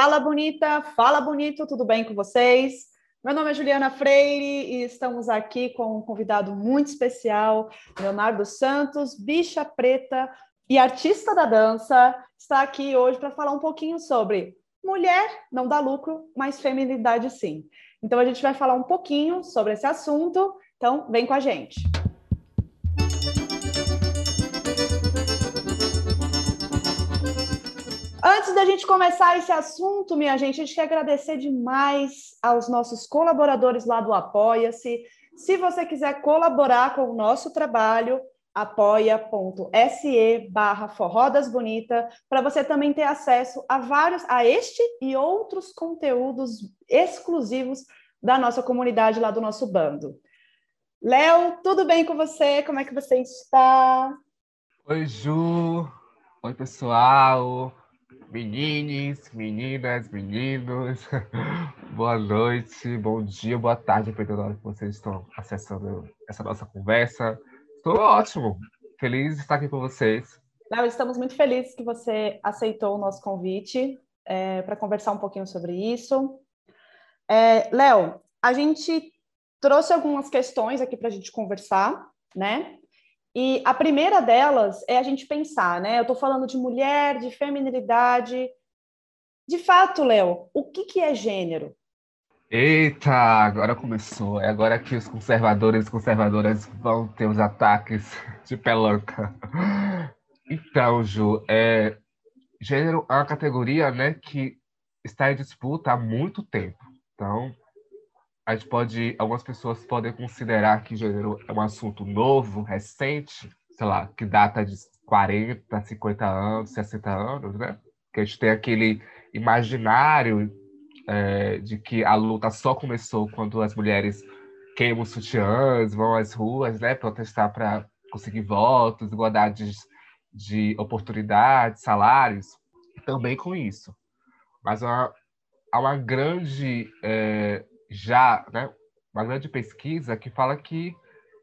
Fala bonita, fala bonito, tudo bem com vocês? Meu nome é Juliana Freire e estamos aqui com um convidado muito especial, Leonardo Santos, bicha preta e artista da dança, está aqui hoje para falar um pouquinho sobre mulher não dá lucro, mas feminilidade sim. Então a gente vai falar um pouquinho sobre esse assunto, então vem com a gente. Antes da gente começar esse assunto, minha gente, a gente quer agradecer demais aos nossos colaboradores lá do Apoia-se. Se você quiser colaborar com o nosso trabalho, apoia.se barra Bonita, para você também ter acesso a vários, a este e outros conteúdos exclusivos da nossa comunidade lá do nosso bando. Léo, tudo bem com você? Como é que você está? Oi, Ju. Oi, pessoal. Meninas, meninas, meninos, boa noite, bom dia, boa tarde, dependendo da hora que vocês estão acessando essa nossa conversa. Estou ótimo, feliz de estar aqui com vocês. Léo, estamos muito felizes que você aceitou o nosso convite é, para conversar um pouquinho sobre isso. É, Léo, a gente trouxe algumas questões aqui para a gente conversar, né? E a primeira delas é a gente pensar, né? Eu estou falando de mulher, de feminilidade. De fato, Léo, o que, que é gênero? Eita, agora começou. É agora que os conservadores e conservadoras vão ter os ataques de pelanca. Então, Ju, é, gênero é uma categoria né, que está em disputa há muito tempo. Então, a gente pode, algumas pessoas podem considerar que gênero é um assunto novo, recente, sei lá, que data de 40, 50 anos, 60 anos, né? Que a gente tem aquele imaginário é, de que a luta só começou quando as mulheres queimam sutiãs, vão às ruas, né, protestar para conseguir votos, igualdade de oportunidades, salários, também com isso. Mas há uma grande é, já né, uma grande pesquisa que fala que,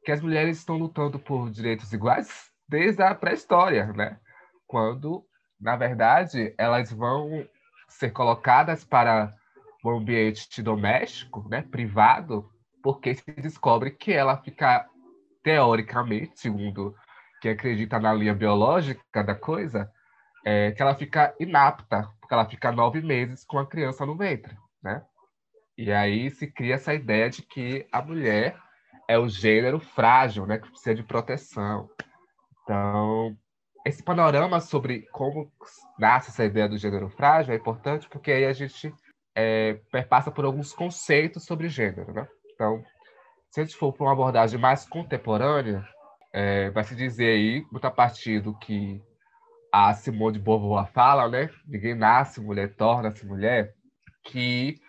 que as mulheres estão lutando por direitos iguais desde a pré-história, né? quando, na verdade, elas vão ser colocadas para o ambiente doméstico, né, privado, porque se descobre que ela fica, teoricamente, segundo quem acredita na linha biológica da coisa, é, que ela fica inapta, porque ela fica nove meses com a criança no ventre, né? E aí se cria essa ideia de que a mulher é o gênero frágil, né, que precisa de proteção. Então, esse panorama sobre como nasce essa ideia do gênero frágil é importante porque aí a gente é, perpassa por alguns conceitos sobre gênero, né? Então, se a gente for para uma abordagem mais contemporânea, é, vai se dizer aí, a partir do que a Simone de Beauvoir fala, né? Ninguém nasce mulher, torna-se mulher, que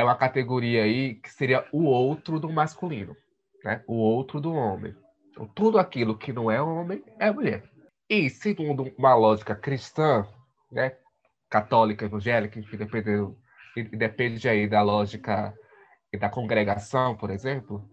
é uma categoria aí que seria o outro do masculino, né? O outro do homem. Então, tudo aquilo que não é homem é mulher. E segundo uma lógica cristã, né, católica, evangélica, enfim, dependendo, depende aí da lógica e da congregação, por exemplo,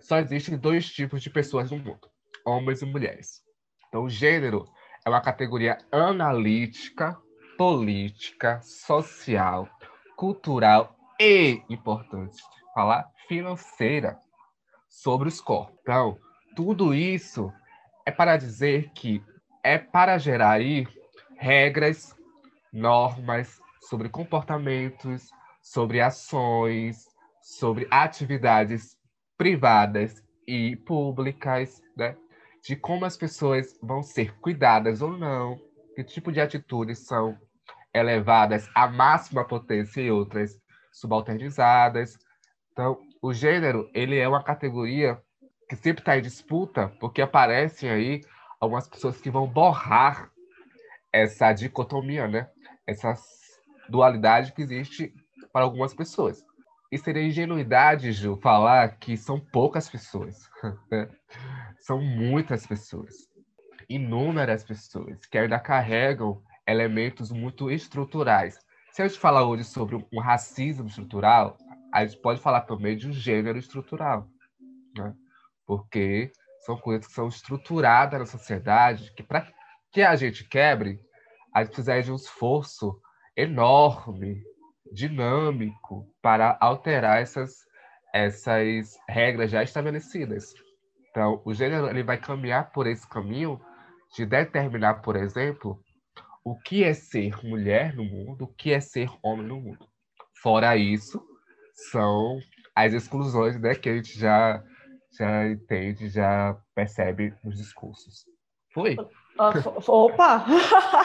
só existem dois tipos de pessoas no mundo, homens e mulheres. Então, o gênero é uma categoria analítica, política, social, cultural e, importante falar, financeira sobre os corpos. Então, tudo isso é para dizer que é para gerar aí regras, normas sobre comportamentos, sobre ações, sobre atividades privadas e públicas, né? De como as pessoas vão ser cuidadas ou não, que tipo de atitudes são elevadas à máxima potência e outras subalternizadas. Então, o gênero, ele é uma categoria que sempre está em disputa, porque aparecem aí algumas pessoas que vão borrar essa dicotomia, né? Essa dualidade que existe para algumas pessoas. E seria ingenuidade, Ju, falar que são poucas pessoas. São muitas pessoas. Inúmeras pessoas que ainda carregam elementos muito estruturais se a gente falar hoje sobre um racismo estrutural, a gente pode falar também de um gênero estrutural, né? porque são coisas que são estruturadas na sociedade, que para que a gente quebre, a gente precisa de um esforço enorme dinâmico para alterar essas, essas regras já estabelecidas. Então, o gênero ele vai caminhar por esse caminho de determinar, por exemplo, o que é ser mulher no mundo, o que é ser homem no mundo. Fora isso, são as exclusões né, que a gente já, já entende, já percebe nos discursos. Foi? Opa!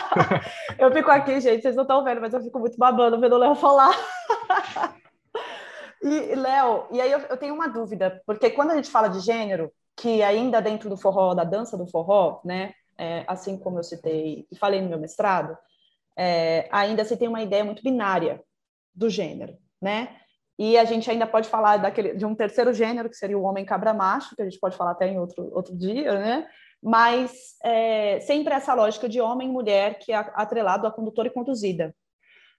eu fico aqui, gente, vocês não estão vendo, mas eu fico muito babando vendo o Léo falar. e, Léo, e aí eu, eu, tenho uma dúvida, porque quando a gente fala de gênero, que ainda dentro do forró, da dança do forró, né, é, assim como eu citei e falei no meu mestrado, é, ainda se tem uma ideia muito binária do gênero, né? E a gente ainda pode falar daquele, de um terceiro gênero, que seria o homem cabra macho, que a gente pode falar até em outro, outro dia, né? mas é, sempre essa lógica de homem e mulher que é atrelado a condutor e conduzida.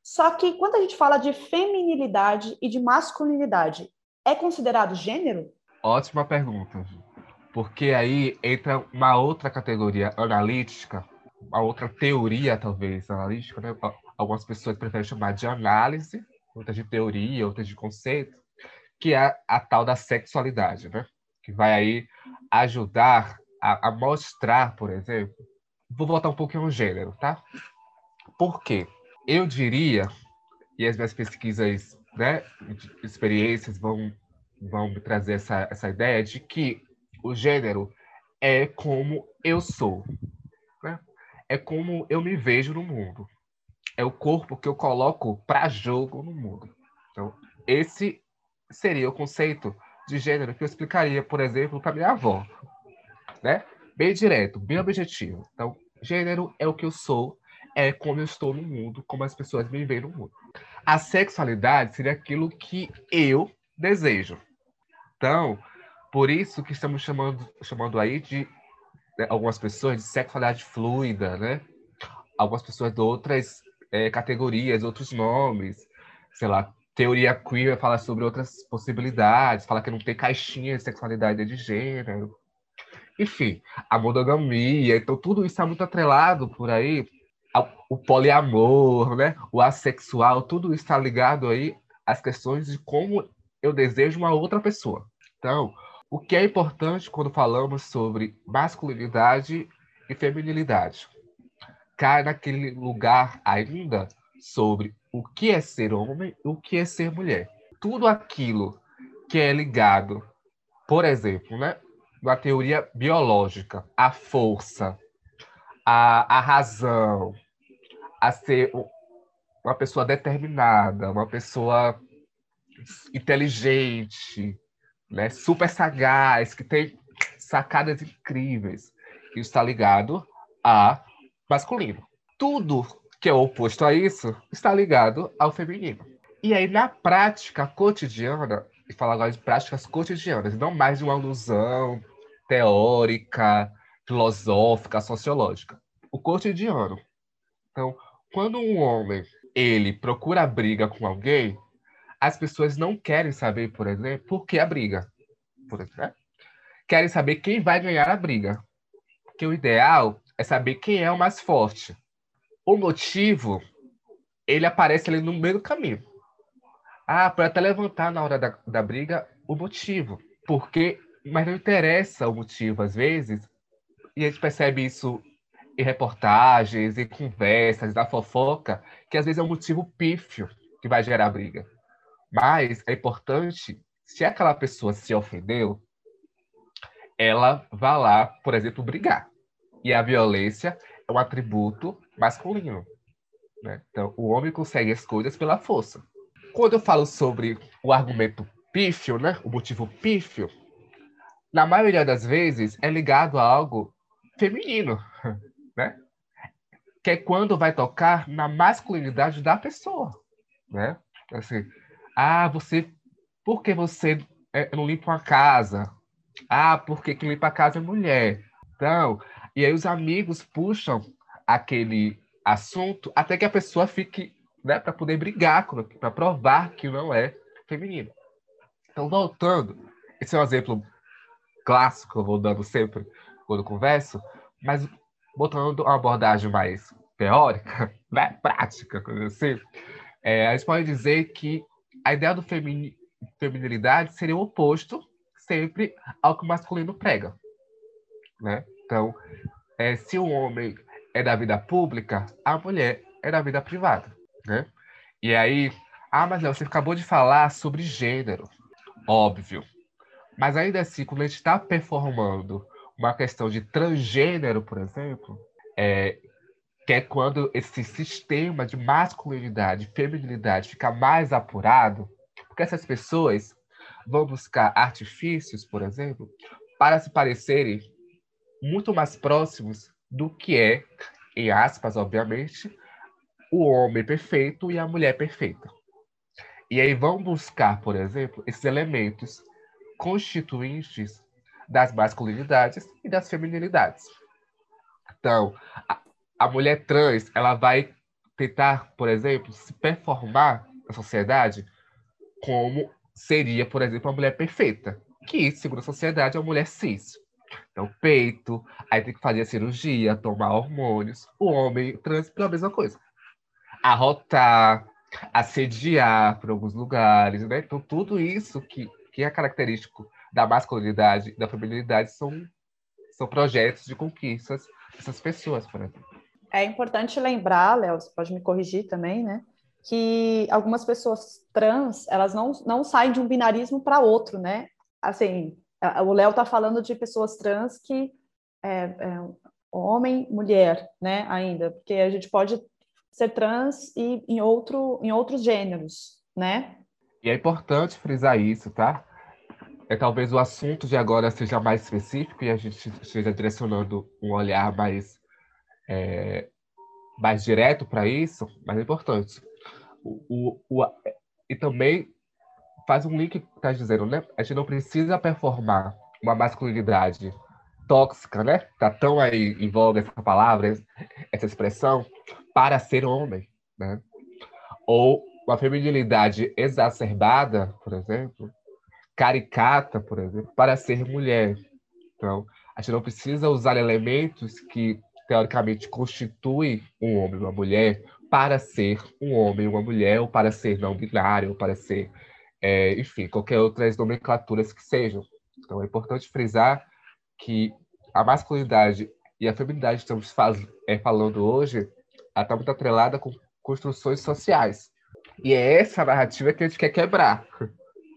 Só que quando a gente fala de feminilidade e de masculinidade, é considerado gênero? Ótima pergunta. Porque aí entra uma outra categoria analítica, uma outra teoria, talvez, analítica, né? Algumas pessoas preferem chamar de análise, outras de teoria, outras de conceito, que é a tal da sexualidade, né? Que vai aí ajudar a, a mostrar, por exemplo, vou voltar um pouquinho no gênero, tá? Por quê? Eu diria, e as minhas pesquisas, né, experiências vão, vão me trazer essa, essa ideia de que o gênero é como eu sou, né? é como eu me vejo no mundo, é o corpo que eu coloco para jogo no mundo. Então, esse seria o conceito de gênero que eu explicaria, por exemplo, para minha avó né? Bem direto, bem objetivo. Então, gênero é o que eu sou, é como eu estou no mundo, como as pessoas me veem no mundo. A sexualidade seria aquilo que eu desejo. Então, por isso que estamos chamando, chamando aí de né, algumas pessoas de sexualidade fluida, né? Algumas pessoas de outras é, categorias, outros nomes, sei lá, teoria queer fala sobre outras possibilidades, fala que não tem caixinha de sexualidade de gênero. Enfim, a monogamia, então tudo isso está muito atrelado por aí, o poliamor, né? o assexual, tudo isso está ligado aí às questões de como eu desejo uma outra pessoa. Então, o que é importante quando falamos sobre masculinidade e feminilidade? Cai naquele lugar ainda sobre o que é ser homem e o que é ser mulher. Tudo aquilo que é ligado, por exemplo, né, na teoria biológica, a força, a, a razão, a ser uma pessoa determinada, uma pessoa inteligente, né, super sagaz, que tem sacadas incríveis. Isso está ligado a masculino. Tudo que é oposto a isso está ligado ao feminino. E aí, na prática cotidiana, e falar agora de práticas cotidianas, não mais de uma alusão teórica, filosófica, sociológica. O cotidiano. Então, quando um homem ele procura briga com alguém, as pessoas não querem saber, por exemplo, por que a briga. Por exemplo, né? Querem saber quem vai ganhar a briga. Porque o ideal é saber quem é o mais forte. O motivo, ele aparece ali no meio do caminho. Ah, pode até levantar na hora da, da briga o motivo. Porque, mas não interessa o motivo, às vezes, e a gente percebe isso em reportagens, em conversas, na fofoca, que às vezes é um motivo pífio que vai gerar briga. Mas é importante, se aquela pessoa se ofendeu, ela vá lá, por exemplo, brigar. E a violência é um atributo masculino. Né? Então, o homem consegue as coisas pela força. Quando eu falo sobre o argumento pífio, né, o motivo pífio, na maioria das vezes é ligado a algo feminino, né? Que é quando vai tocar na masculinidade da pessoa, né? Assim, ah, você, por que você é, não limpa uma casa? Ah, porque quem limpa a casa é mulher. Então, e aí os amigos puxam aquele assunto até que a pessoa fique né, para poder brigar, para provar que não é feminino. Então, voltando, esse é um exemplo clássico que eu vou dando sempre quando converso, mas botando uma abordagem mais teórica, né, prática, coisa assim, é, a gente pode dizer que a ideia do femini, feminilidade seria o oposto sempre ao que o masculino prega. Né? Então, é, se o homem é da vida pública, a mulher é da vida privada. Né? E aí, ah, mas Léo, você acabou de falar sobre gênero. Óbvio. Mas ainda assim, quando a gente está performando uma questão de transgênero, por exemplo, é, que é quando esse sistema de masculinidade e feminilidade fica mais apurado, porque essas pessoas vão buscar artifícios, por exemplo, para se parecerem muito mais próximos do que é, em aspas, obviamente, o homem perfeito e a mulher perfeita. E aí vão buscar, por exemplo, esses elementos constituintes das masculinidades e das feminilidades. Então, a, a mulher trans, ela vai tentar, por exemplo, se performar na sociedade como seria, por exemplo, a mulher perfeita, que, segundo a sociedade, é uma mulher cis. Então, peito, aí tem que fazer a cirurgia, tomar hormônios. O homem trans, pela mesma coisa. Arrotar, assediar por alguns lugares, né? Então, tudo isso que, que é característico da masculinidade da feminilidade são, são projetos de conquistas dessas pessoas, por exemplo. É importante lembrar, Léo, você pode me corrigir também, né? Que algumas pessoas trans, elas não, não saem de um binarismo para outro, né? Assim, o Léo está falando de pessoas trans que é, é, homem, mulher, né? Ainda, porque a gente pode ser trans e em, outro, em outros gêneros, né? E é importante frisar isso, tá? É talvez o assunto de agora seja mais específico e a gente esteja direcionando um olhar mais é, mais direto para isso, mas é importante. O, o, o, e também faz um link que está dizendo, né? A gente não precisa performar uma masculinidade tóxica, né? Tá tão aí em voga essa palavra, essa expressão, para ser homem, né? Ou uma feminilidade exacerbada, por exemplo, caricata, por exemplo, para ser mulher. Então, a gente não precisa usar elementos que teoricamente constituem um homem e uma mulher para ser um homem e uma mulher, ou para ser não binário, ou para ser, é, enfim, qualquer outras nomenclaturas que sejam. Então, é importante frisar que a masculinidade e a feminilidade que estamos faz, é, falando hoje está muito atrelada com construções sociais. E é essa narrativa que a gente quer quebrar,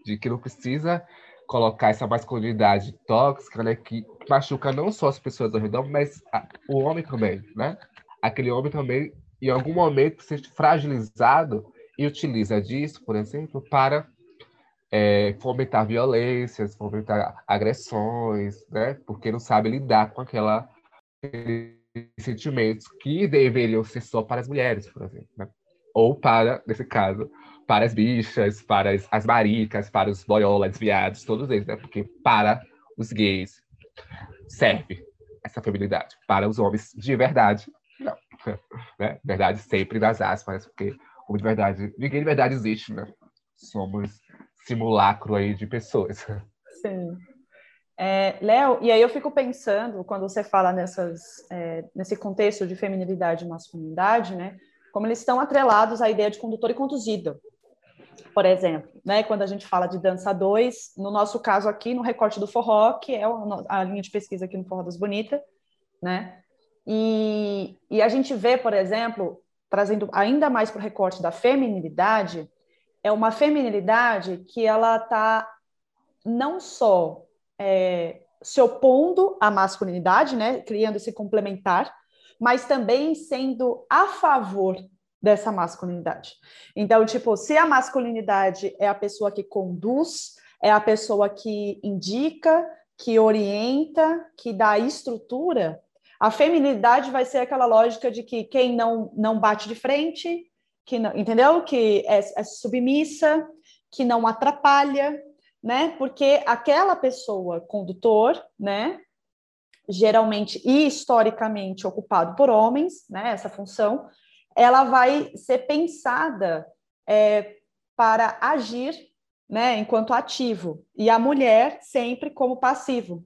de que não precisa colocar essa masculinidade tóxica, né, que machuca não só as pessoas ao redor, mas a, o homem também, né? Aquele homem também, em algum momento, se fragilizado e utiliza disso, por exemplo, para é, fomentar violências, fomentar agressões, né? Porque não sabe lidar com aquela sentimentos que deveriam ser só para as mulheres, por exemplo, né? ou para, nesse caso, para as bichas, para as, as maricas, para os boiolas, viados, todos eles, né? Porque para os gays serve essa feminilidade. Para os homens de verdade, não. Né? Verdade sempre nas aspas, porque como de verdade, ninguém de verdade existe, né? Somos simulacro aí de pessoas. Sim. É, Léo, e aí eu fico pensando, quando você fala nessas, é, nesse contexto de feminilidade e masculinidade, né, como eles estão atrelados à ideia de condutor e conduzido. Por exemplo, né, quando a gente fala de dança 2, no nosso caso aqui, no recorte do forró, que é a linha de pesquisa aqui no Forró das Bonitas, né, e, e a gente vê, por exemplo, trazendo ainda mais para o recorte da feminilidade, é uma feminilidade que ela está não só é, se opondo à masculinidade, né, criando esse complementar, mas também sendo a favor dessa masculinidade. Então, tipo, se a masculinidade é a pessoa que conduz, é a pessoa que indica, que orienta, que dá estrutura, a feminilidade vai ser aquela lógica de que quem não, não bate de frente, que não, entendeu? Que é, é submissa, que não atrapalha, né? Porque aquela pessoa condutor, né? Geralmente e historicamente ocupado por homens, né? Essa função, ela vai ser pensada é, para agir, né? Enquanto ativo e a mulher sempre como passivo.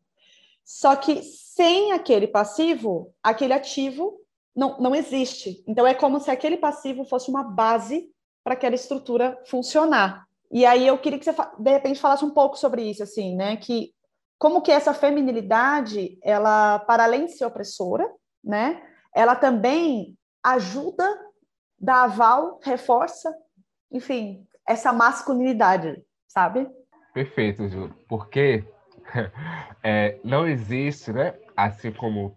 Só que sem aquele passivo, aquele ativo não, não existe. Então é como se aquele passivo fosse uma base para aquela estrutura funcionar. E aí eu queria que você, de repente, falasse um pouco sobre isso, assim, né? Que como que essa feminilidade, ela, para além de ser opressora, né? Ela também ajuda, dá aval, reforça, enfim, essa masculinidade, sabe? Perfeito, Ju. Porque é, não existe, né? Assim como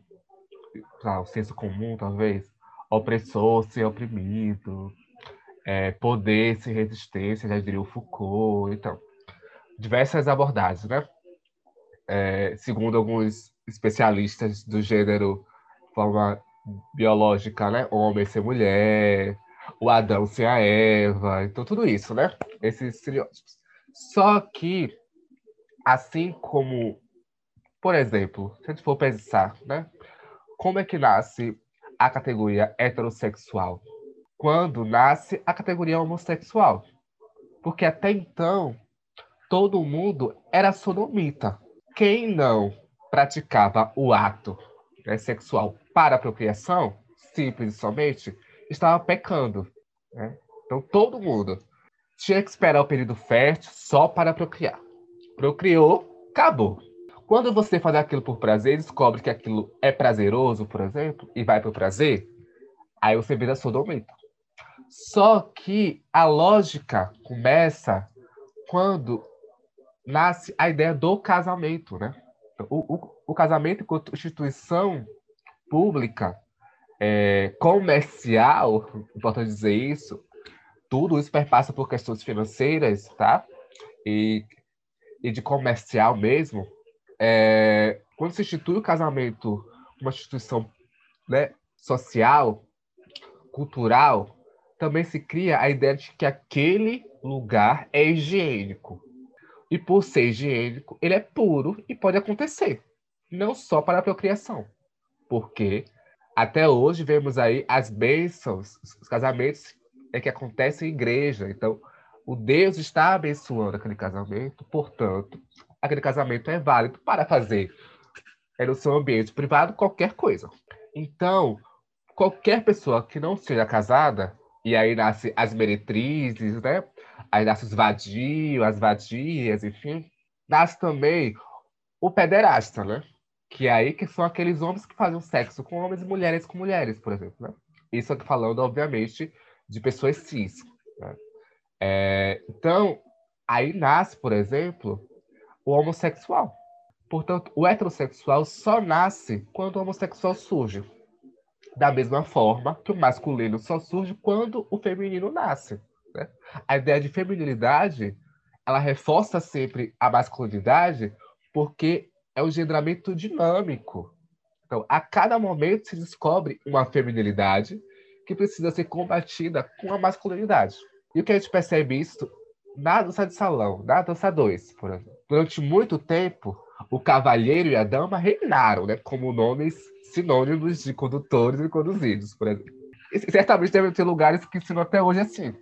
o senso comum, talvez, opressor ser oprimido, é, poder ser resistência, já diria o Foucault, então, diversas abordagens, né? É, segundo alguns especialistas do gênero, forma biológica, né? Homem ser mulher, o Adão ser a Eva, então tudo isso, né? Esses estereótipos. Só que, assim como, por exemplo, se a gente for pensar, né? Como é que nasce a categoria heterossexual? Quando nasce a categoria homossexual. Porque até então, todo mundo era sodomita. Quem não praticava o ato né, sexual para a procriação, simples e somente, estava pecando. Né? Então, todo mundo tinha que esperar o período fértil só para procriar. Procriou, acabou. Quando você faz aquilo por prazer, descobre que aquilo é prazeroso, por exemplo, e vai para o prazer, aí você vira sodomita. Só que a lógica começa quando nasce a ideia do casamento, né? O, o, o casamento enquanto instituição pública, é, comercial, importante dizer isso, tudo isso perpassa por questões financeiras, tá? E, e de comercial mesmo. É, quando se institui o casamento uma instituição né, social, cultural, também se cria a ideia de que aquele lugar é higiênico. E por ser higiênico, ele é puro e pode acontecer, não só para a procriação, porque até hoje vemos aí as bênçãos, os casamentos é que acontecem em igreja. Então, o Deus está abençoando aquele casamento, portanto, aquele casamento é válido para fazer é no seu ambiente privado qualquer coisa. Então, qualquer pessoa que não seja casada, e aí nasce as meretrizes, né? Aí nasce os vadios, as vadias, enfim. Nasce também o pederasta, né? Que é aí que são aqueles homens que fazem sexo com homens e mulheres com mulheres, por exemplo, né? Isso aqui falando, obviamente, de pessoas cis. Né? É, então, aí nasce, por exemplo, o homossexual. Portanto, o heterossexual só nasce quando o homossexual surge. Da mesma forma que o masculino só surge quando o feminino nasce. Né? A ideia de feminilidade, ela reforça sempre a masculinidade porque é um engendramento dinâmico. Então, a cada momento se descobre uma feminilidade que precisa ser combatida com a masculinidade. E o que a gente percebe isso na dança de salão, na dança 2, por exemplo. Durante muito tempo, o cavalheiro e a dama reinaram, né, como nomes sinônimos de condutores e conduzidos, por exemplo. E certamente devem ter lugares que ensinam até hoje assim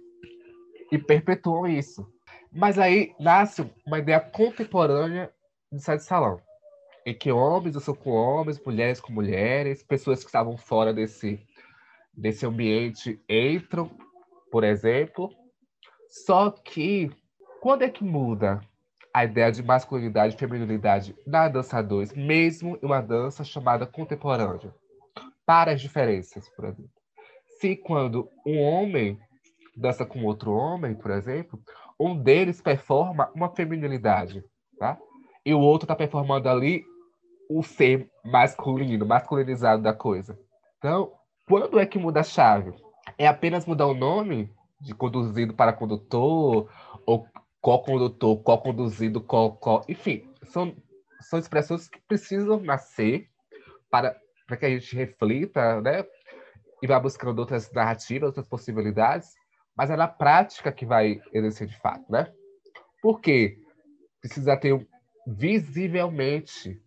e perpetuam isso. Mas aí nasce uma ideia contemporânea de sair de salão, em que homens são com homens, mulheres com mulheres, pessoas que estavam fora desse, desse ambiente entram, por exemplo. Só que quando é que muda a ideia de masculinidade e feminilidade na dança 2, mesmo em uma dança chamada contemporânea? Para as diferenças, por exemplo. Se quando um homem dança com outro homem, por exemplo, um deles performa uma feminilidade, tá? E o outro está performando ali o ser masculino, masculinizado da coisa. Então, quando é que muda a chave? É apenas mudar o nome de conduzido para condutor, ou co-condutor, co-conduzido, co-co... Enfim, são, são expressões que precisam nascer para, para que a gente reflita, né? E vá buscando outras narrativas, outras possibilidades, mas é na prática que vai exercer de fato, né? Porque precisa ter visivelmente,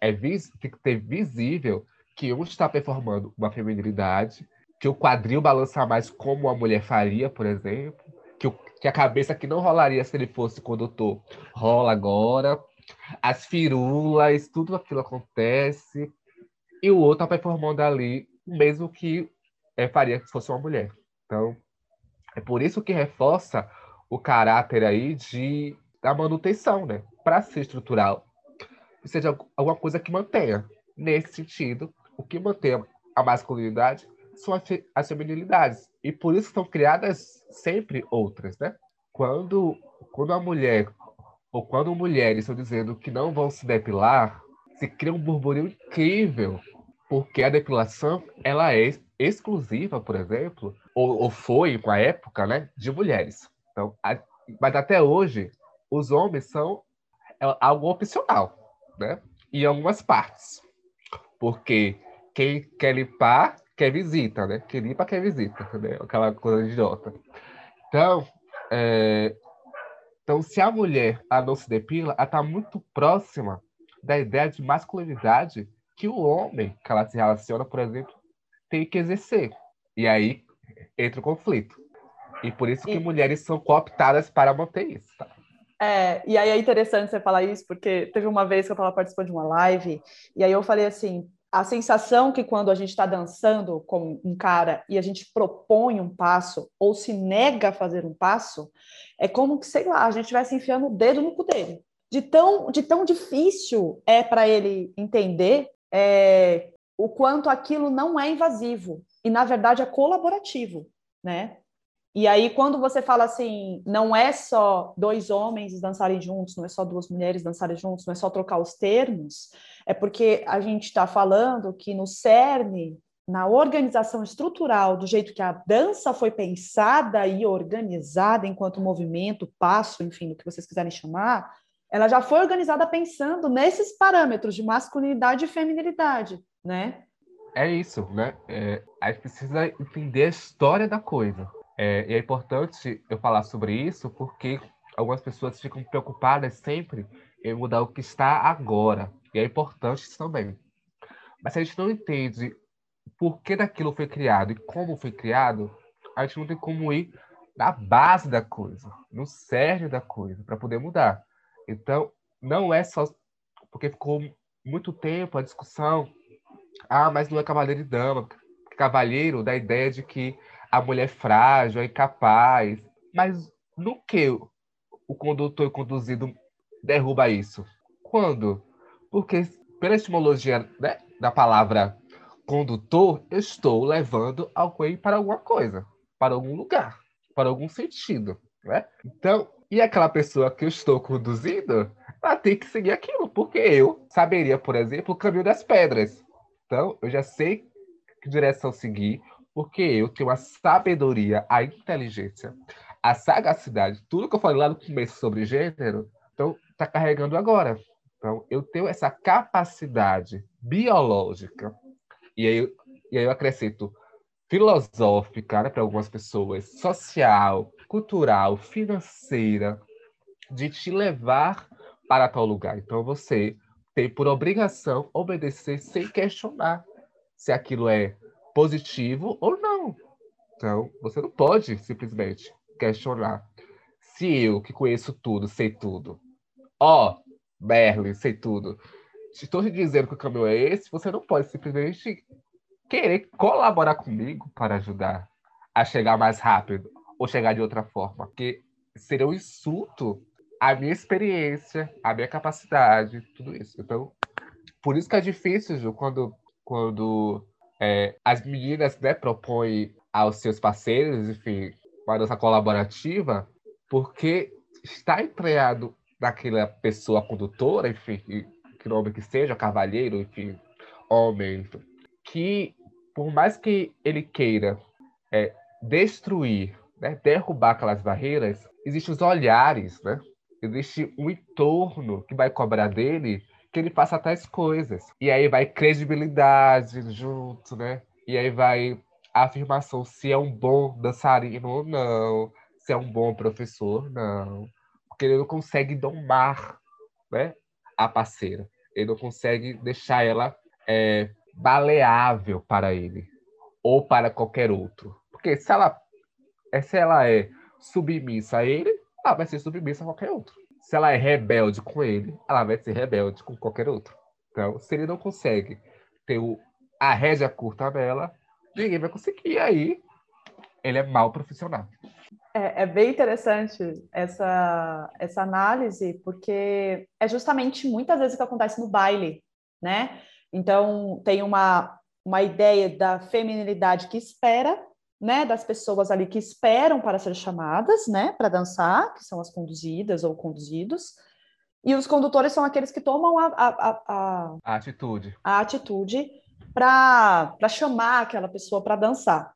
é vis, tem que ter visível que um está performando uma feminilidade, que o quadril balança mais como a mulher faria, por exemplo, que, o, que a cabeça que não rolaria se ele fosse condutor rola agora, as firulas, tudo aquilo acontece, e o outro está performando ali, mesmo que é, faria que fosse uma mulher. Então, É por isso que reforça o caráter aí de da manutenção, né? Para ser estrutural, que seja alguma coisa que mantenha. Nesse sentido, o que mantém a masculinidade são as feminilidades. E por isso são criadas sempre outras, né? Quando, quando a mulher, ou quando mulheres estão dizendo que não vão se depilar, se cria um burburinho incrível, porque a depilação, ela é exclusiva, por exemplo, ou, ou foi com a época, né, de mulheres. Então, a, mas até hoje, os homens são é, algo opcional, né? Em algumas partes. Porque quem quer limpar, quer visita, né? Quem limpa, quer visita, né? Aquela coisa idiota. Então, é... então, se a mulher a não se depila, ela está muito próxima da ideia de masculinidade que o homem que ela se relaciona, por exemplo, tem que exercer. E aí entra o conflito. E por isso que e... mulheres são cooptadas para manter isso. Tá? É, e aí é interessante você falar isso, porque teve uma vez que eu estava participando de uma live, e aí eu falei assim: a sensação que quando a gente está dançando com um cara e a gente propõe um passo ou se nega a fazer um passo, é como que, sei lá, a gente estivesse enfiando o dedo no cu dele. De tão, de tão difícil é para ele entender é, o quanto aquilo não é invasivo e, na verdade, é colaborativo, né? E aí, quando você fala assim, não é só dois homens dançarem juntos, não é só duas mulheres dançarem juntos, não é só trocar os termos, é porque a gente está falando que no cerne, na organização estrutural, do jeito que a dança foi pensada e organizada enquanto movimento, passo, enfim, o que vocês quiserem chamar, ela já foi organizada pensando nesses parâmetros de masculinidade e feminilidade, né? É isso, né? É, a gente precisa entender a história da coisa. É, e é importante eu falar sobre isso porque algumas pessoas ficam preocupadas sempre em mudar o que está agora. E é importante isso também. Mas se a gente não entende por que daquilo foi criado e como foi criado, a gente não tem como ir na base da coisa, no cerne da coisa, para poder mudar. Então, não é só porque ficou muito tempo a discussão. Ah, mas não é cavaleiro e dama. Cavaleiro dá a ideia de que a mulher frágil, é incapaz. Mas no que o condutor conduzido derruba isso? Quando? Porque pela etimologia né, da palavra condutor, eu estou levando alguém para alguma coisa, para algum lugar, para algum sentido. Né? Então, e aquela pessoa que eu estou conduzindo, ela tem que seguir aquilo, porque eu saberia, por exemplo, o caminho das pedras. Então, eu já sei que direção seguir, porque eu tenho a sabedoria, a inteligência, a sagacidade, tudo que eu falei lá no começo sobre gênero, então está carregando agora. Então, eu tenho essa capacidade biológica, e aí, e aí eu acrescento filosófica né, para algumas pessoas, social, cultural, financeira, de te levar para tal lugar. Então, você tem por obrigação obedecer sem questionar se aquilo é positivo ou não. Então, você não pode simplesmente questionar. Se eu, que conheço tudo, sei tudo, ó, oh, Merlin, sei tudo, estou te dizendo que o caminho é esse, você não pode simplesmente querer colaborar comigo para ajudar a chegar mais rápido ou chegar de outra forma. Porque seria um insulto à minha experiência, à minha capacidade, tudo isso. Então, por isso que é difícil, Ju, quando, quando é, as meninas né, propõem aos seus parceiros, enfim, uma dança colaborativa, porque está empregado naquela pessoa condutora, enfim, que nome que seja, cavalheiro, enfim, homem, que por mais que ele queira é, destruir, né, derrubar aquelas barreiras, existem os olhares, né? Existe um entorno que vai cobrar dele que ele faça tais coisas. E aí vai credibilidade junto, né? E aí vai a afirmação se é um bom dançarino ou não, se é um bom professor, não. Porque ele não consegue domar né, a parceira. Ele não consegue deixar ela é, baleável para ele ou para qualquer outro. Porque se ela, se ela é submissa a ele, ela vai ser submissa a qualquer outro se ela é rebelde com ele, ela vai ser rebelde com qualquer outro. Então, se ele não consegue ter o, a rédea curta dela, ninguém vai conseguir. E aí, ele é mal profissional. É, é, bem interessante essa, essa análise, porque é justamente muitas vezes o que acontece no baile, né? Então, tem uma, uma ideia da feminilidade que espera, né? Das pessoas ali que esperam para ser chamadas, né? Para dançar, que são as conduzidas ou conduzidos. E os condutores são aqueles que tomam a, a, a, a atitude. A atitude para chamar aquela pessoa para dançar.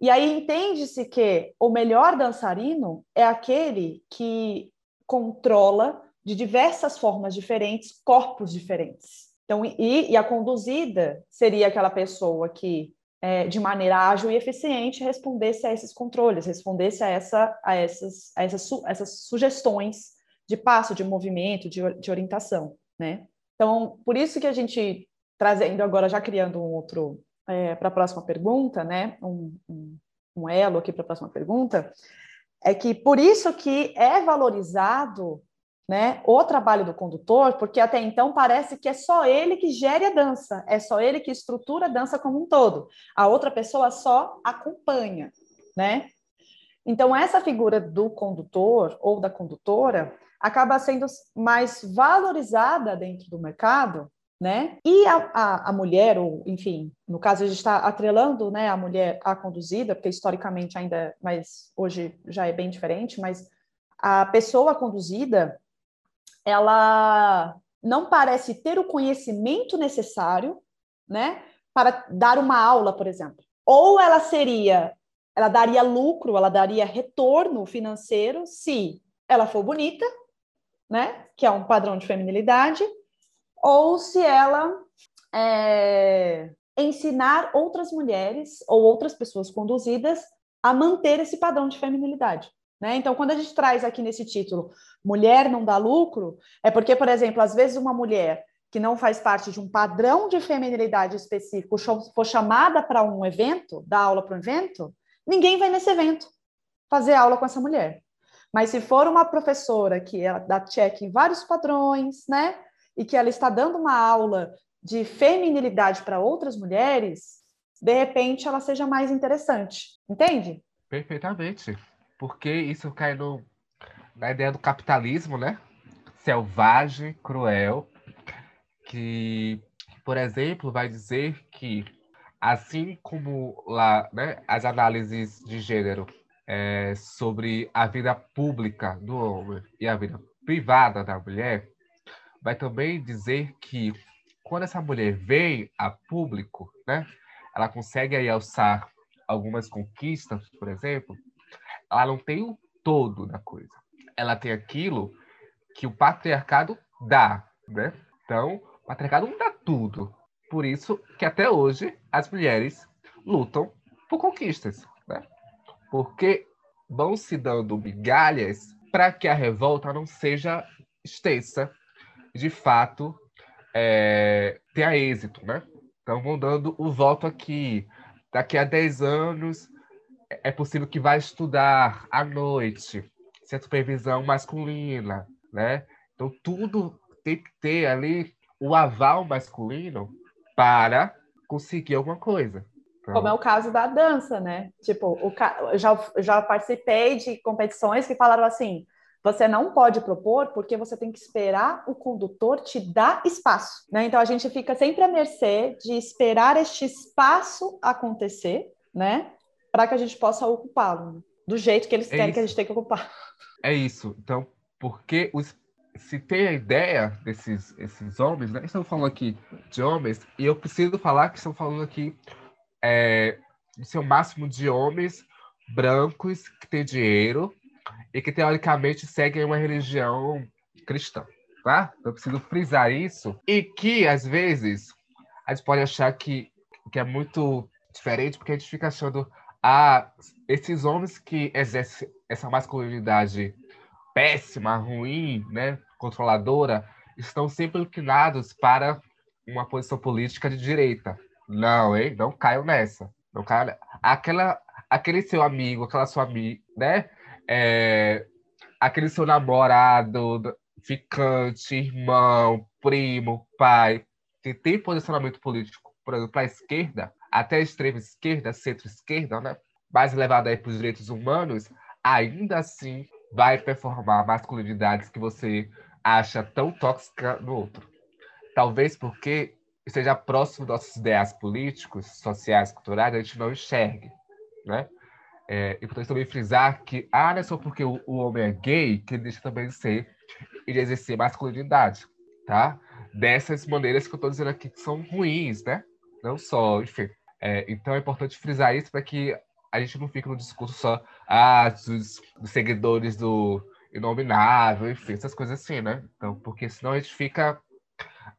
E aí entende-se que o melhor dançarino é aquele que controla de diversas formas diferentes corpos diferentes. Então, e, e a conduzida seria aquela pessoa que, é, de maneira ágil e eficiente, respondesse a esses controles, respondesse a, essa, a, essas, a essas, su, essas sugestões de passo, de movimento, de, de orientação, né? Então, por isso que a gente, trazendo agora, já criando um outro é, para a próxima pergunta, né? Um, um, um elo aqui para a próxima pergunta, é que por isso que é valorizado né, o trabalho do condutor, porque até então parece que é só ele que gere a dança, é só ele que estrutura a dança como um todo. A outra pessoa só acompanha, né? Então essa figura do condutor ou da condutora acaba sendo mais valorizada dentro do mercado né? E a, a, a, mulher, ou enfim, no caso a gente está atrelando, né, a mulher à conduzida, porque historicamente ainda, mas hoje já é bem diferente, mas a pessoa conduzida, ela não parece ter o conhecimento necessário, né, para dar uma aula, por exemplo. Ou ela seria, ela daria lucro, ela daria retorno financeiro se ela for bonita, né, que é um padrão de feminilidade, ou se ela é, ensinar outras mulheres ou outras pessoas conduzidas a manter esse padrão de feminilidade. Né? Então, quando a gente traz aqui nesse título mulher não dá lucro, é porque, por exemplo, às vezes uma mulher que não faz parte de um padrão de feminilidade específico for chamada para um evento, dar aula para um evento, ninguém vai nesse evento fazer aula com essa mulher. Mas se for uma professora que ela dá check em vários padrões, né? e que ela está dando uma aula de feminilidade para outras mulheres, de repente ela seja mais interessante. Entende? Perfeitamente. Porque isso cai no, na ideia do capitalismo, né? Selvagem, cruel, que, por exemplo, vai dizer que, assim como lá, né, as análises de gênero é, sobre a vida pública do homem e a vida privada da mulher, vai também dizer que quando essa mulher vem a público, né, ela consegue aí alçar algumas conquistas, por exemplo, ela não tem o todo da coisa. Ela tem aquilo que o patriarcado dá, né? Então, o patriarcado não dá tudo. Por isso que até hoje as mulheres lutam por conquistas, né? Porque vão se dando migalhas para que a revolta não seja extensa de fato é, tenha êxito, né? Então vão dando o voto aqui. Daqui a 10 anos é possível que vá estudar à noite, sem supervisão masculina, né? Então tudo tem que ter ali o aval masculino para conseguir alguma coisa. Então... Como é o caso da dança, né? Tipo, o ca... já, já participei de competições que falaram assim: você não pode propor porque você tem que esperar o condutor te dar espaço. Né? Então a gente fica sempre à mercê de esperar este espaço acontecer, né? Para que a gente possa ocupá-lo do jeito que eles é querem isso. que a gente tenha que ocupar. É isso. Então, porque os, se tem a ideia desses esses homens, né? Estamos falando aqui de homens, e eu preciso falar que estamos falando aqui é, seu máximo de homens brancos que têm dinheiro, e que teoricamente seguem uma religião cristã, tá? Eu preciso frisar isso e que às vezes a gente pode achar que, que é muito diferente porque a gente fica achando ah, esses homens que exercem essa masculinidade péssima, ruim, né, controladora, estão sempre inclinados para uma posição política de direita. Não, hein? Não caiam nessa. Não caiam... Aquela, aquele seu amigo, aquela sua amiga, né? é, aquele seu namorado, ficante, irmão, primo, pai, que tem posicionamento político, por exemplo, para a esquerda, até a extrema esquerda, centro-esquerda, né? mais levado aí para os direitos humanos, ainda assim vai performar masculinidades que você acha tão tóxica no outro. Talvez porque esteja próximo dos nossos ideais políticos, sociais, culturais, a gente não enxergue, né? É importante também frisar que, ah, não é só porque o, o homem é gay que ele deixa também de ser e de exercer masculinidade, tá? Dessas maneiras que eu estou dizendo aqui que são ruins, né? Não só, enfim. É, então é importante frisar isso para que a gente não fique no discurso só ah, dos, dos seguidores do Inominável, enfim, essas coisas assim, né? Então, porque senão a gente fica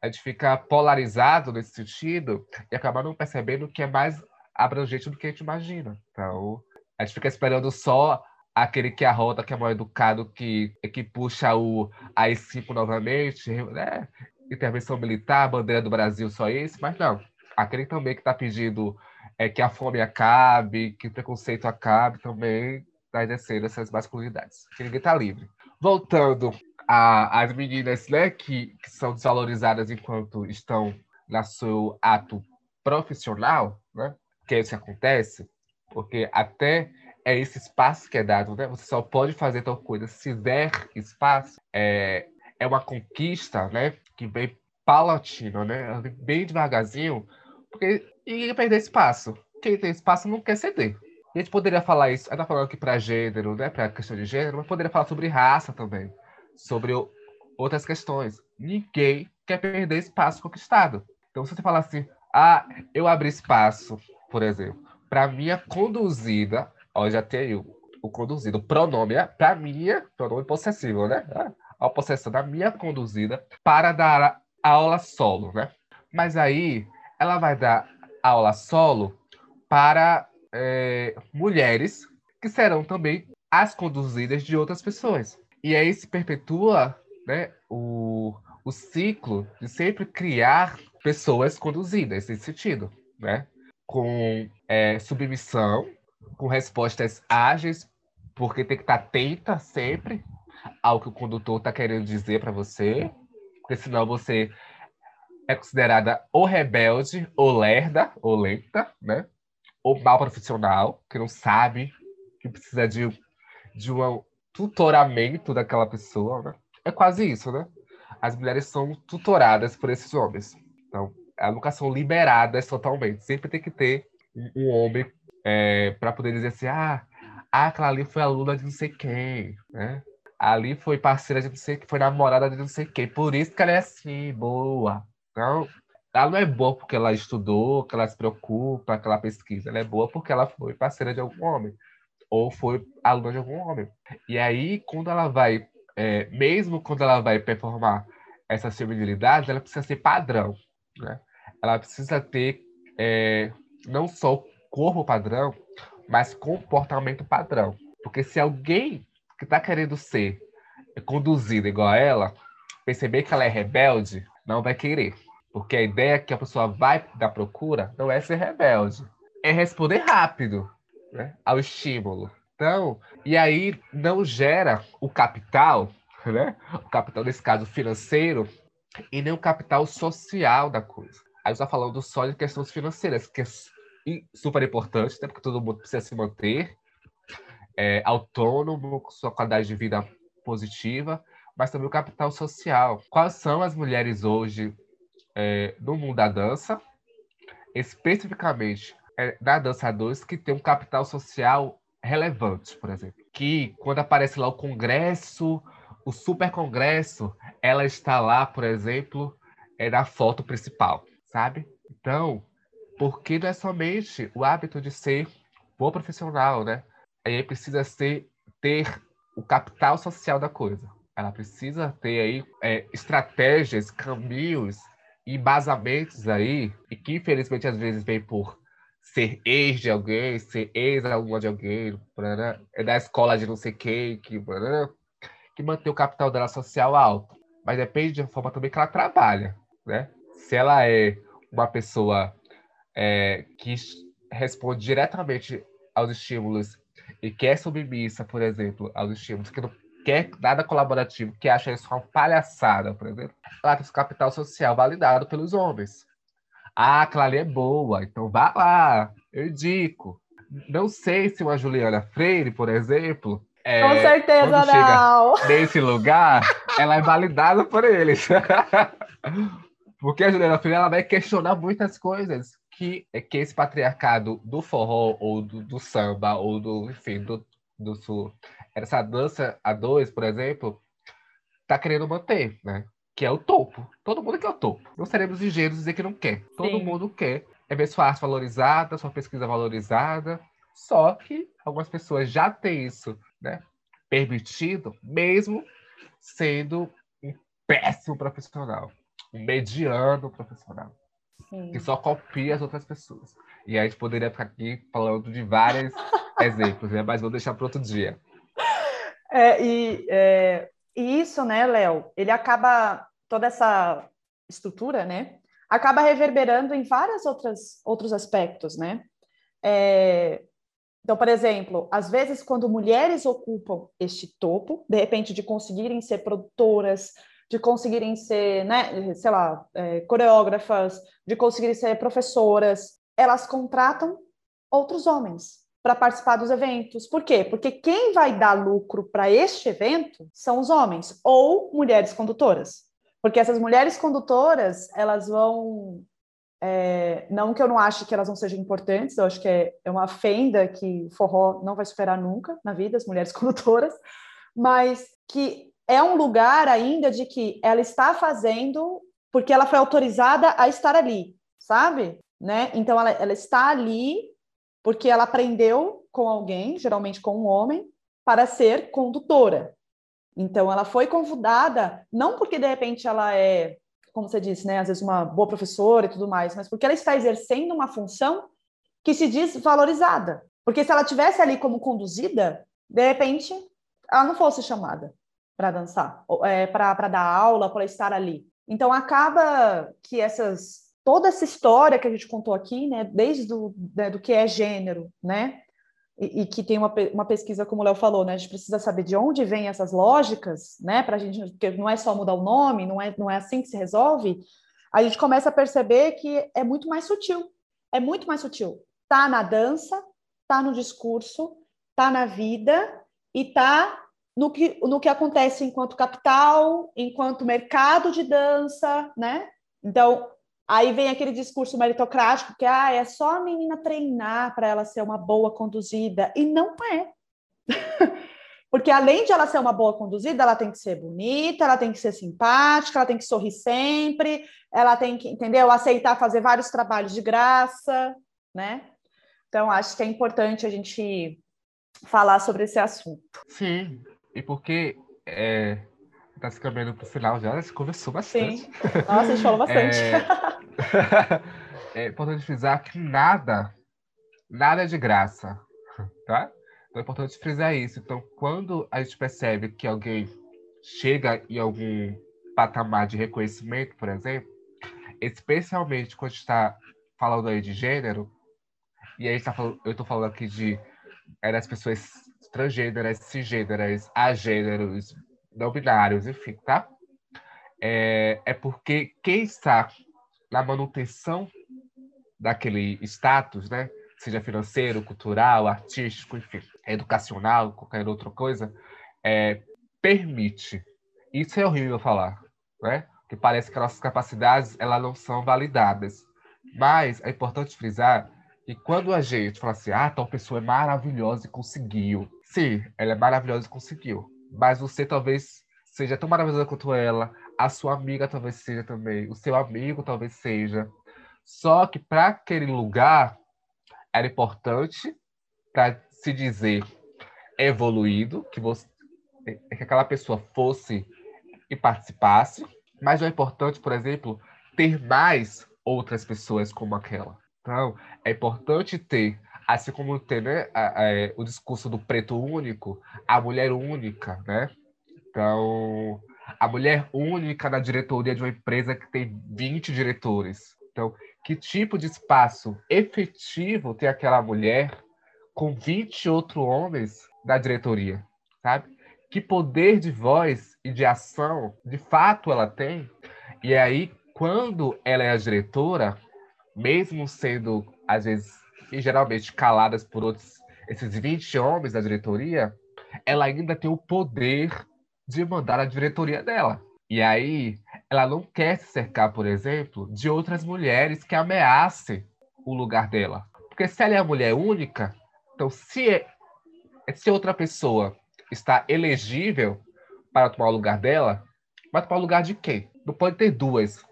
a gente fica polarizado nesse sentido e acaba não percebendo que é mais abrangente do que a gente imagina. Então, a gente fica esperando só aquele que arrota, que é mal educado, que, que puxa o AI-5 novamente, né? intervenção militar, bandeira do Brasil, só esse, mas não. Aquele também que está pedindo é, que a fome acabe, que o preconceito acabe, também está exercendo essas masculinidades. Que ninguém está livre. Voltando às meninas né, que, que são desvalorizadas enquanto estão no seu ato profissional, né? Que é isso que acontece, porque até é esse espaço que é dado, né? Você só pode fazer tal coisa se der espaço. É, é uma conquista, né? Que vem paulatina, né? Bem devagarzinho, porque ninguém perder espaço. Quem tem espaço não quer ceder. a gente poderia falar isso, ainda falando aqui para gênero, né? Para questão de gênero, mas poderia falar sobre raça também, sobre outras questões. Ninguém quer perder espaço conquistado. Então, se você falar assim, ah, eu abri espaço, por exemplo, para minha conduzida Ó, já tenho o conduzido. O pronome é para minha, pronome possessivo, né? A possessão da minha conduzida para dar aula solo, né? Mas aí ela vai dar aula solo para é, mulheres que serão também as conduzidas de outras pessoas. E aí se perpetua né, o, o ciclo de sempre criar pessoas conduzidas nesse sentido, né? Com é, submissão com respostas ágeis, porque tem que estar atenta sempre ao que o condutor está querendo dizer para você, porque senão você é considerada ou rebelde, ou lerda, ou lenta, né? Ou mal profissional, que não sabe, que precisa de, de um tutoramento daquela pessoa, né? É quase isso, né? As mulheres são tutoradas por esses homens. Então, elas nunca são liberadas totalmente. Sempre tem que ter um homem é, para poder dizer assim, ah, aquela ali foi aluna de não sei quem, né? Ali foi parceira de não sei quem, foi namorada de não sei quem, por isso que ela é assim, boa. Então, ela não é boa porque ela estudou, que ela se preocupa, que ela pesquisa, ela é boa porque ela foi parceira de algum homem, ou foi aluna de algum homem. E aí, quando ela vai, é, mesmo quando ela vai performar essa feminilidade, ela precisa ser padrão, né? Ela precisa ter é, não só corpo padrão, mas comportamento padrão. Porque se alguém que está querendo ser conduzido igual a ela, perceber que ela é rebelde, não vai querer. Porque a ideia que a pessoa vai da procura não é ser rebelde, é responder rápido né, ao estímulo. Então, e aí não gera o capital, né? O capital, nesse caso, financeiro, e nem o capital social da coisa. Aí está falando só de questões financeiras, que super importante, né? porque todo mundo precisa se manter é, autônomo, com sua qualidade de vida positiva, mas também o capital social. Quais são as mulheres hoje é, no mundo da dança, especificamente é, dança 2, que tem um capital social relevante, por exemplo? Que quando aparece lá o congresso, o super congresso, ela está lá, por exemplo, é na foto principal, sabe? Então, porque não é somente o hábito de ser bom profissional, né? Aí precisa ser, ter o capital social da coisa. Ela precisa ter aí é, estratégias, caminhos, embasamentos aí, e que infelizmente às vezes vem por ser ex de alguém, ser ex-aluna de alguém, é da escola de não sei quem, que, que mantém o capital dela social alto. Mas depende da forma também que ela trabalha, né? Se ela é uma pessoa é, que responde diretamente aos estímulos e que é submissa, por exemplo, aos estímulos, que não quer nada colaborativo, que acha isso uma palhaçada, por exemplo, ela tem capital social validado pelos homens. Ah, aquela ali é boa, então vá lá, eu indico. Não sei se uma Juliana Freire, por exemplo, É, Com certeza não. Nesse lugar, ela é validada por eles. Porque a Juliana Filho ela vai questionar muitas coisas que, que esse patriarcado do forró, ou do, do samba, ou do, enfim, do, do sul, essa dança a dois, por exemplo, tá querendo manter, né? Que é o topo. Todo mundo quer o topo. Não seremos ingênuos dizer que não quer. Todo Sim. mundo quer. É ver sua arte valorizada, sua pesquisa valorizada. Só que algumas pessoas já têm isso, né? Permitido, mesmo sendo um péssimo profissional um mediano profissional. Sim. Que só copia as outras pessoas. E aí a gente poderia ficar aqui falando de vários exemplos, né? mas vou deixar para outro dia. É, e, é, e isso, né, Léo, ele acaba, toda essa estrutura, né, acaba reverberando em vários outros, aspectos, né? É, então, por exemplo, às vezes quando mulheres ocupam este topo, de repente de conseguirem ser produtoras, de conseguirem ser, né, sei lá, é, coreógrafas, de conseguirem ser professoras, elas contratam outros homens para participar dos eventos. Por quê? Porque quem vai dar lucro para este evento são os homens ou mulheres condutoras. Porque essas mulheres condutoras, elas vão. É, não que eu não ache que elas não sejam importantes, eu acho que é, é uma fenda que o forró não vai superar nunca na vida, as mulheres condutoras, mas que é um lugar ainda de que ela está fazendo porque ela foi autorizada a estar ali, sabe? Né? Então ela, ela está ali porque ela aprendeu com alguém, geralmente com um homem, para ser condutora. Então ela foi convidada não porque de repente ela é, como você disse, né, às vezes uma boa professora e tudo mais, mas porque ela está exercendo uma função que se diz valorizada. Porque se ela tivesse ali como conduzida, de repente ela não fosse chamada para dançar, é, para dar aula, para estar ali. Então acaba que essas toda essa história que a gente contou aqui, né, desde do, né, do que é gênero, né, e, e que tem uma, uma pesquisa, como o Léo falou, né, a gente precisa saber de onde vêm essas lógicas, né, para a gente, porque não é só mudar o nome, não é, não é assim que se resolve, a gente começa a perceber que é muito mais sutil, é muito mais sutil. Tá na dança, tá no discurso, tá na vida e tá no que, no que acontece enquanto capital, enquanto mercado de dança, né? Então, aí vem aquele discurso meritocrático que ah, é só a menina treinar para ela ser uma boa conduzida. E não é. Porque além de ela ser uma boa conduzida, ela tem que ser bonita, ela tem que ser simpática, ela tem que sorrir sempre, ela tem que, entendeu? Aceitar fazer vários trabalhos de graça, né? Então, acho que é importante a gente falar sobre esse assunto. Sim, e porque é, tá se caminhando pro final já, se conversou bastante. Sim. Nossa, a gente falou bastante. É, é importante frisar que nada, nada é de graça, tá? Então é importante frisar isso. Então, quando a gente percebe que alguém chega em algum patamar de reconhecimento, por exemplo, especialmente quando está falando aí de gênero, e aí tá falando, eu estou falando aqui de é, das pessoas transgêneras, cisgêneras, agêneros, não binários, enfim, tá? É, é porque quem está na manutenção daquele status, né? Seja financeiro, cultural, artístico, enfim, educacional, qualquer outra coisa, é, permite. Isso é horrível falar, né? Que parece que nossas capacidades elas não são validadas. Mas é importante frisar que quando a gente fala assim, ah, tal pessoa é maravilhosa e conseguiu, Sim, ela é maravilhosa e conseguiu. Mas você talvez seja tão maravilhosa quanto ela, a sua amiga talvez seja também, o seu amigo talvez seja. Só que para aquele lugar era importante para se dizer evoluído, que você que aquela pessoa fosse e participasse, mas é importante, por exemplo, ter mais outras pessoas como aquela. Então, é importante ter assim como tem né, a, a, o discurso do preto único, a mulher única, né? Então, a mulher única na diretoria de uma empresa que tem 20 diretores. Então, que tipo de espaço efetivo tem aquela mulher com 20 outros homens na diretoria, sabe? Que poder de voz e de ação, de fato, ela tem? E aí, quando ela é a diretora, mesmo sendo, às vezes, e geralmente caladas por outros, esses 20 homens da diretoria, ela ainda tem o poder de mandar a diretoria dela. E aí, ela não quer se cercar, por exemplo, de outras mulheres que ameacem o lugar dela. Porque se ela é a mulher única, então se, é, se outra pessoa está elegível para tomar o lugar dela, vai tomar o lugar de quem? Não pode ter duas,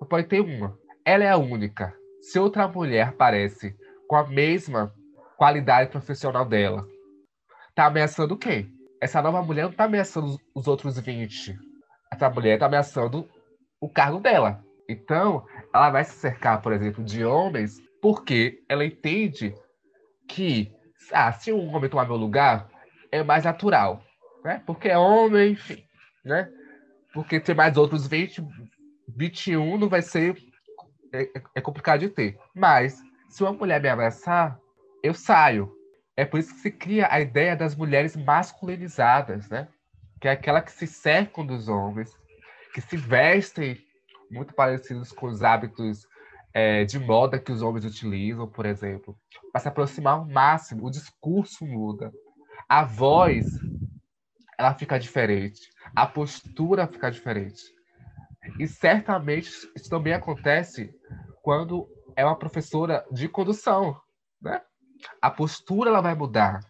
não pode ter uma. Ela é a única. Se outra mulher aparece com a mesma qualidade profissional dela, tá ameaçando quem? Essa nova mulher não tá ameaçando os outros 20. Essa mulher tá ameaçando o cargo dela. Então, ela vai se cercar, por exemplo, de homens porque ela entende que, ah, se um homem tomar meu lugar, é mais natural, né? Porque é homem, enfim, né? Porque ter mais outros 20, 21 não vai ser é, é complicado de ter. Mas se uma mulher me abraçar, eu saio. É por isso que se cria a ideia das mulheres masculinizadas, né? Que é aquela que se cercam dos homens, que se vestem muito parecidos com os hábitos é, de moda que os homens utilizam, por exemplo, para se aproximar ao máximo. O discurso muda, a voz ela fica diferente, a postura fica diferente. E certamente isso também acontece quando é uma professora de condução, né? A postura ela vai mudar.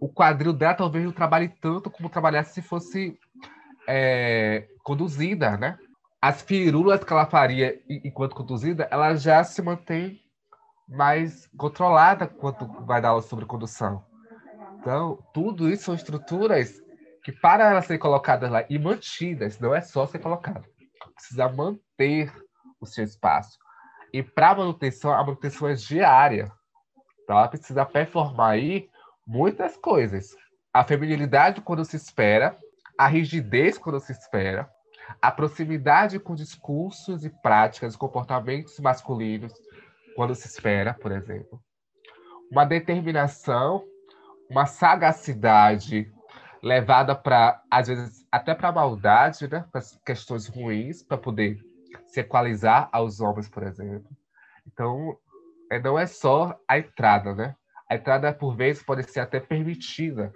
O quadril dela talvez não trabalhe tanto como trabalhasse se fosse é, conduzida, né? As firulas que ela faria enquanto conduzida, ela já se mantém mais controlada quando vai dar aula sobre condução. Então, tudo isso são estruturas que, para elas serem colocadas lá e mantidas, não é só ser colocado, precisa manter o seu espaço. E para manutenção, a manutenção é diária. Então ela precisa performar aí muitas coisas. A feminilidade quando se espera, a rigidez quando se espera, a proximidade com discursos e práticas e comportamentos masculinos quando se espera, por exemplo. Uma determinação, uma sagacidade levada para, às vezes, até para a maldade, né? para questões ruins, para poder se equalizar aos homens, por exemplo. Então, não é só a entrada, né? A entrada, por vezes, pode ser até permitida,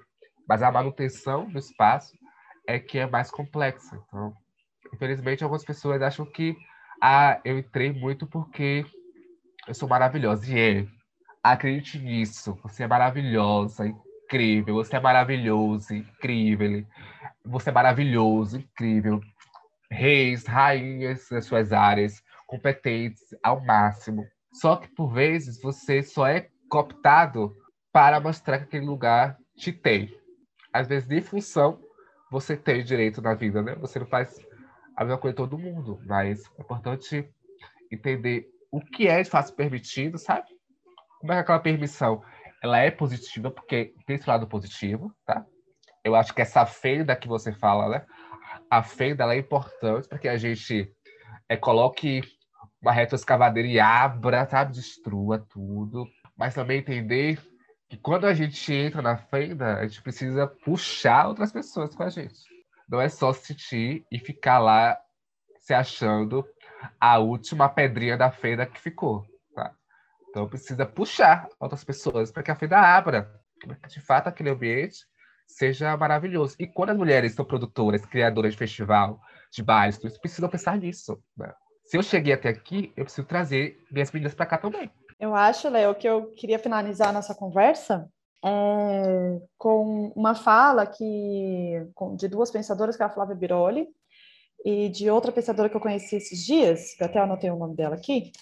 mas a manutenção do espaço é que é mais complexa. Então, infelizmente, algumas pessoas acham que ah, eu entrei muito porque eu sou maravilhosa. E é. Acredite nisso. Você é maravilhosa, incrível. Você é maravilhoso, incrível. Você é maravilhoso, incrível reis, rainhas nas suas áreas, competentes ao máximo. Só que, por vezes, você só é cooptado para mostrar que aquele lugar te tem. Às vezes, de função, você tem direito na vida, né? Você não faz a mesma coisa todo mundo, mas é importante entender o que é de fato permitido, sabe? Como é que aquela permissão ela é positiva, porque tem esse lado positivo, tá? Eu acho que essa fenda que você fala, né? a fenda é importante para que a gente é, coloque uma retroescavadeira e abra, sabe? Destrua tudo. Mas também entender que quando a gente entra na fenda, a gente precisa puxar outras pessoas com a gente. Não é só sentir e ficar lá se achando a última pedrinha da fenda que ficou. Tá? Então precisa puxar outras pessoas para que a fenda abra. Para de fato aquele ambiente seja maravilhoso. E quando as mulheres são produtoras, criadoras de festival, de eles precisam pensar nisso. Né? Se eu cheguei até aqui, eu preciso trazer minhas meninas para cá também. Eu acho, Léo, que eu queria finalizar nossa conversa é, com uma fala que de duas pensadoras, que é a Flávia Biroli, e de outra pensadora que eu conheci esses dias, que até anotei o nome dela aqui,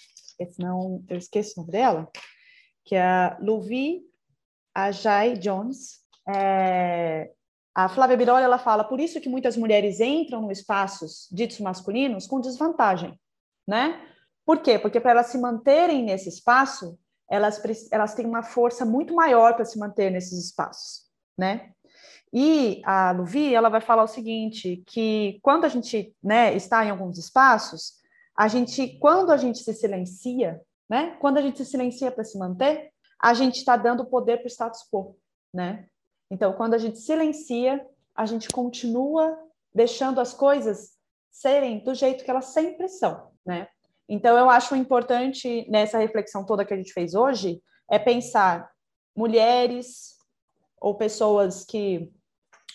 senão eu esqueço o nome dela, que é a Luvi Ajay Jones, é, a Flávia Biroli ela fala por isso que muitas mulheres entram no espaços ditos masculinos com desvantagem, né? Por quê? Porque para elas se manterem nesse espaço, elas, elas têm uma força muito maior para se manter nesses espaços, né? E a Luvi, ela vai falar o seguinte, que quando a gente né, está em alguns espaços, a gente, quando a gente se silencia, né? Quando a gente se silencia para se manter, a gente está dando poder para o status quo, né? Então, quando a gente silencia, a gente continua deixando as coisas serem do jeito que elas sempre são, né? Então, eu acho importante nessa reflexão toda que a gente fez hoje é pensar mulheres ou pessoas que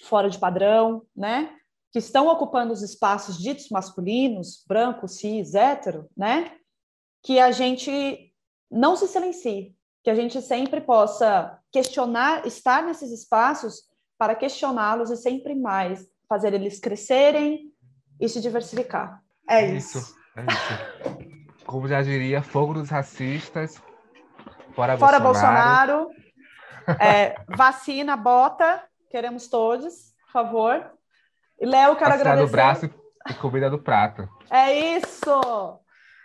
fora de padrão, né? Que estão ocupando os espaços ditos masculinos, branco, cis, hétero, né? Que a gente não se silencie, que a gente sempre possa questionar, estar nesses espaços para questioná-los e sempre mais fazer eles crescerem e se diversificar. É isso. isso. É. Como já diria, fogo dos racistas, fora, fora Bolsonaro. Bolsonaro. É, vacina, bota, queremos todos, por favor. Léo, quero vacina agradecer. do braço e comida do prato. É isso!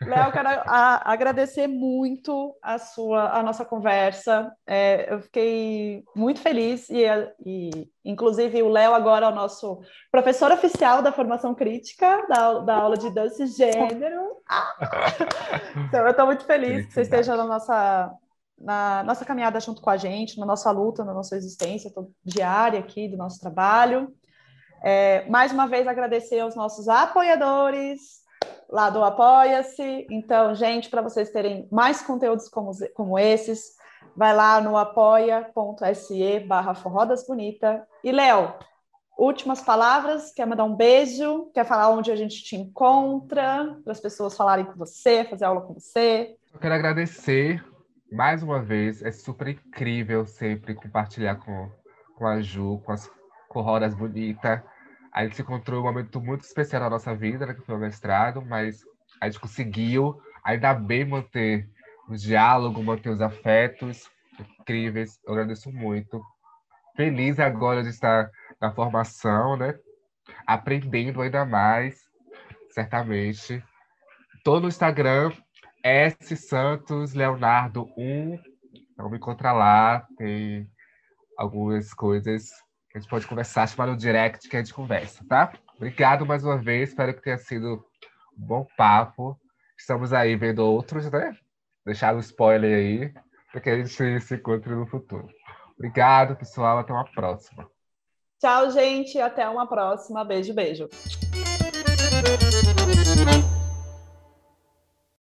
Léo, quero a, agradecer muito a sua, a nossa conversa. É, eu fiquei muito feliz e, e inclusive, o Léo agora é o nosso professor oficial da formação crítica da, da aula de dança e gênero. Ah! Então, eu estou muito feliz que você esteja na nossa, na nossa caminhada junto com a gente, na nossa luta, na nossa existência diária aqui do nosso trabalho. É, mais uma vez, agradecer aos nossos apoiadores, lá do Apoia-se. Então, gente, para vocês terem mais conteúdos como, como esses, vai lá no apoia.se barra Forrodas Bonita. E, Léo, últimas palavras, quer mandar um beijo, quer falar onde a gente te encontra, para as pessoas falarem com você, fazer aula com você. Eu quero agradecer mais uma vez, é super incrível sempre compartilhar com, com a Ju, com as Rodas Bonitas, a gente se encontrou um momento muito especial na nossa vida, né, que foi o mestrado, mas a gente conseguiu, ainda bem, manter o diálogo, manter os afetos incríveis. Eu agradeço muito. Feliz agora de estar na formação, né? Aprendendo ainda mais, certamente. Estou no Instagram, S Santos Leonardo 1. Então me encontra lá, tem algumas coisas a gente pode conversar, chamar no direct que a gente conversa, tá? Obrigado mais uma vez, espero que tenha sido um bom papo. Estamos aí vendo outros, né? Deixar um spoiler aí, para que a gente se encontre no futuro. Obrigado, pessoal. Até uma próxima. Tchau, gente. Até uma próxima. Beijo, beijo.